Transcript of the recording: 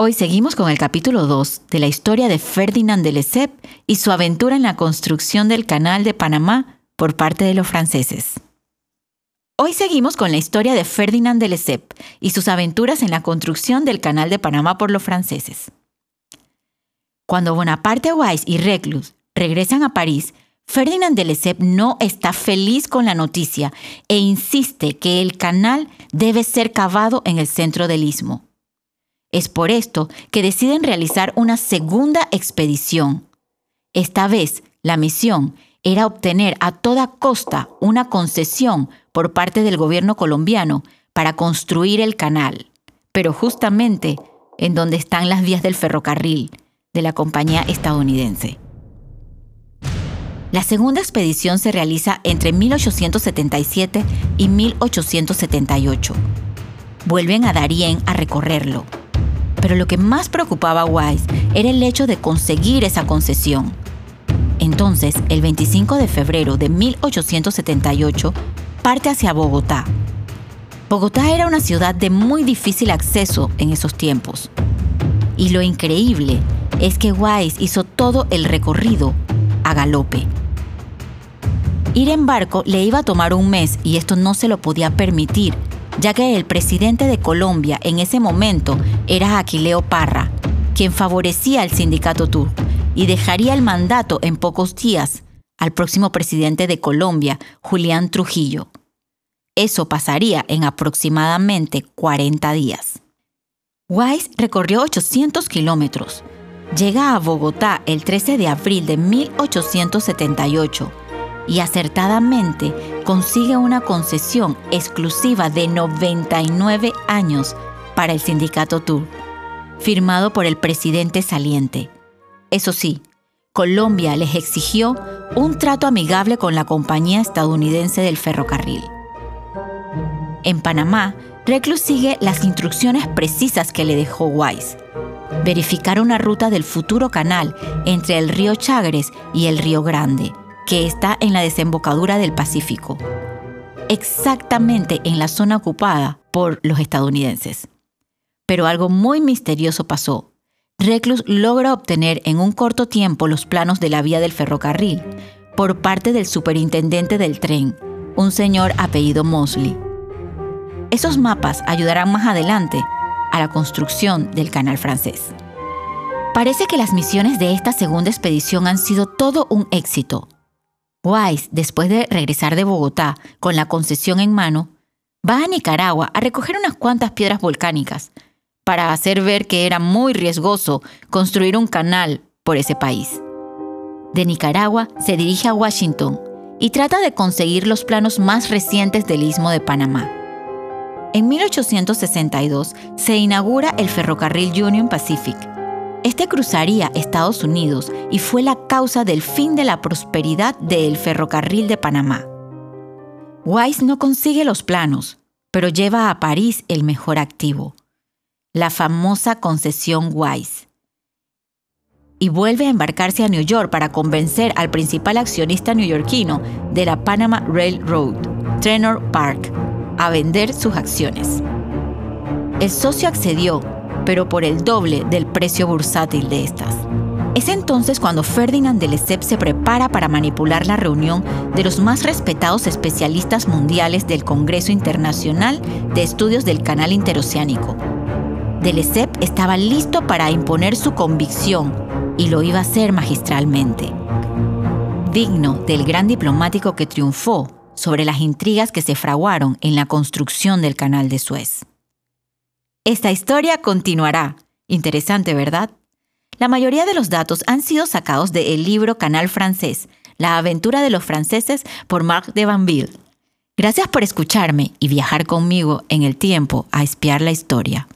Hoy seguimos con el capítulo 2 de la historia de Ferdinand de Lesseps y su aventura en la construcción del Canal de Panamá por parte de los franceses. Hoy seguimos con la historia de Ferdinand de Lesseps y sus aventuras en la construcción del Canal de Panamá por los franceses. Cuando Bonaparte Weiss y Reclus regresan a París, Ferdinand de Lesseps no está feliz con la noticia e insiste que el canal debe ser cavado en el centro del istmo. Es por esto que deciden realizar una segunda expedición. Esta vez, la misión era obtener a toda costa una concesión por parte del gobierno colombiano para construir el canal, pero justamente en donde están las vías del ferrocarril de la compañía estadounidense. La segunda expedición se realiza entre 1877 y 1878. Vuelven a Darien a recorrerlo pero lo que más preocupaba a Wise era el hecho de conseguir esa concesión. Entonces, el 25 de febrero de 1878, parte hacia Bogotá. Bogotá era una ciudad de muy difícil acceso en esos tiempos. Y lo increíble es que Wise hizo todo el recorrido a galope. Ir en barco le iba a tomar un mes y esto no se lo podía permitir ya que el presidente de Colombia en ese momento era Aquileo Parra, quien favorecía al sindicato Tour y dejaría el mandato en pocos días al próximo presidente de Colombia, Julián Trujillo. Eso pasaría en aproximadamente 40 días. Wise recorrió 800 kilómetros. Llega a Bogotá el 13 de abril de 1878 y acertadamente consigue una concesión exclusiva de 99 años para el sindicato Tour, firmado por el presidente saliente. Eso sí, Colombia les exigió un trato amigable con la compañía estadounidense del ferrocarril. En Panamá, Reclus sigue las instrucciones precisas que le dejó Wise. Verificar una ruta del futuro canal entre el río Chagres y el río Grande, que está en la desembocadura del Pacífico, exactamente en la zona ocupada por los estadounidenses. Pero algo muy misterioso pasó. Reclus logra obtener en un corto tiempo los planos de la vía del ferrocarril por parte del superintendente del tren, un señor apellido Mosley. Esos mapas ayudarán más adelante a la construcción del canal francés. Parece que las misiones de esta segunda expedición han sido todo un éxito, Wise, después de regresar de Bogotá con la concesión en mano, va a Nicaragua a recoger unas cuantas piedras volcánicas para hacer ver que era muy riesgoso construir un canal por ese país. De Nicaragua se dirige a Washington y trata de conseguir los planos más recientes del istmo de Panamá. En 1862 se inaugura el ferrocarril Union Pacific, este cruzaría Estados Unidos y fue la causa del fin de la prosperidad del ferrocarril de Panamá. Wise no consigue los planos, pero lleva a París el mejor activo, la famosa concesión Wise. Y vuelve a embarcarse a New York para convencer al principal accionista neoyorquino de la Panama Railroad, Trenor Park, a vender sus acciones. El socio accedió pero por el doble del precio bursátil de estas. Es entonces cuando Ferdinand de Lesseps se prepara para manipular la reunión de los más respetados especialistas mundiales del Congreso Internacional de Estudios del Canal Interoceánico. De Lesseps estaba listo para imponer su convicción y lo iba a hacer magistralmente. Digno del gran diplomático que triunfó sobre las intrigas que se fraguaron en la construcción del Canal de Suez. Esta historia continuará. Interesante, ¿verdad? La mayoría de los datos han sido sacados del libro Canal Francés, La aventura de los franceses por Marc de Vanville. Gracias por escucharme y viajar conmigo en el tiempo a espiar la historia.